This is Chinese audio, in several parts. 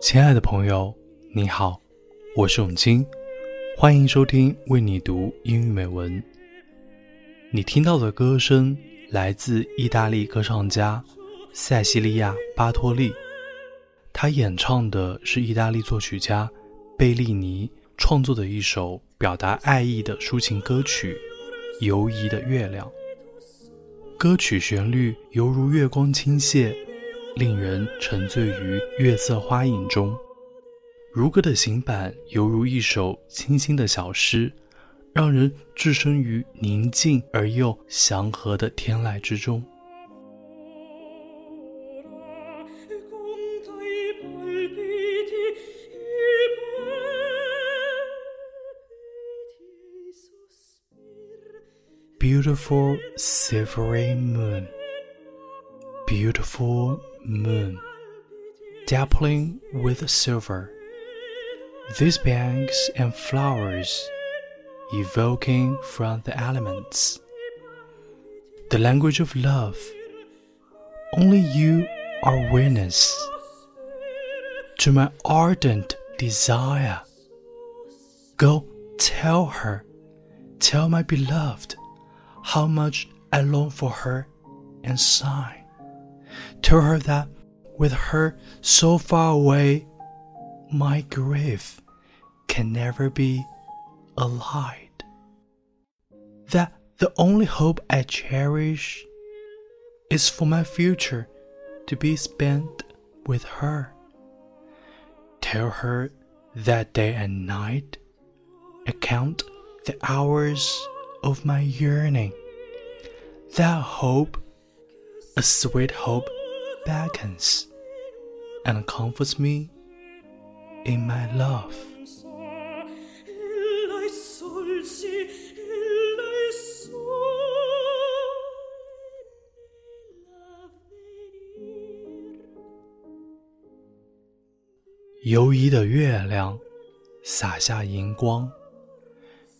亲爱的朋友，你好，我是永清，欢迎收听为你读英语美文。你听到的歌声来自意大利歌唱家塞西利亚·巴托利，他演唱的是意大利作曲家贝利尼创作的一首表达爱意的抒情歌曲《游移的月亮》。歌曲旋律犹如月光倾泻。令人沉醉于月色花影中，如歌的行板犹如一首清新的小诗，让人置身于宁静而又祥和的天籁之中。Beautiful silvery moon, beautiful. Moon, dappling with silver. These banks and flowers evoking from the elements. The language of love. Only you are witness to my ardent desire. Go tell her, tell my beloved, how much I long for her and sigh. Tell her that with her so far away, my grief can never be allayed. That the only hope I cherish is for my future to be spent with her. Tell her that day and night I count the hours of my yearning. That hope a sweet hope beckons and comforts me in my love. 游移的月亮洒下银光，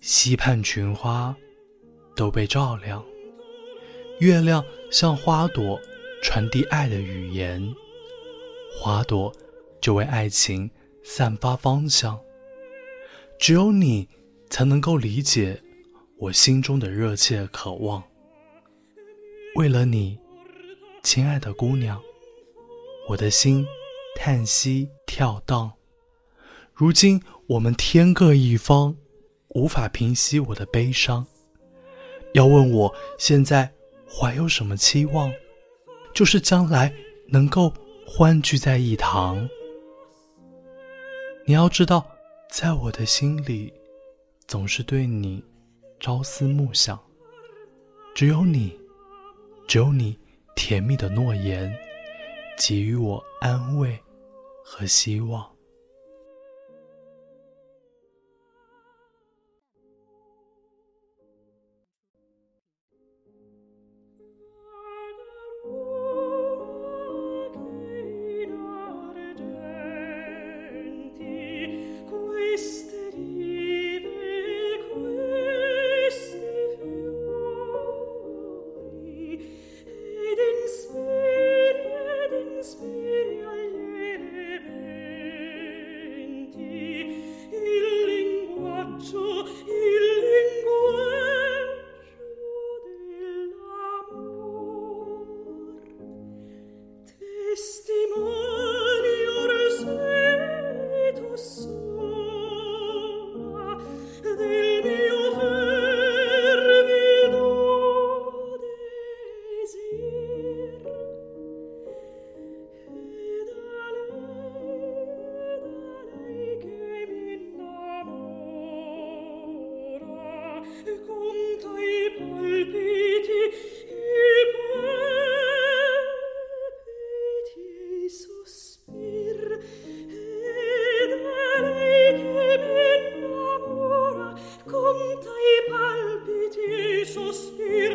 溪畔群花都被照亮。月亮向花朵传递爱的语言，花朵就为爱情散发芳香。只有你才能够理解我心中的热切渴望。为了你，亲爱的姑娘，我的心叹息跳荡。如今我们天各一方，无法平息我的悲伤。要问我现在？怀有什么期望？就是将来能够欢聚在一堂。你要知道，在我的心里，总是对你朝思暮想。只有你，只有你甜蜜的诺言，给予我安慰和希望。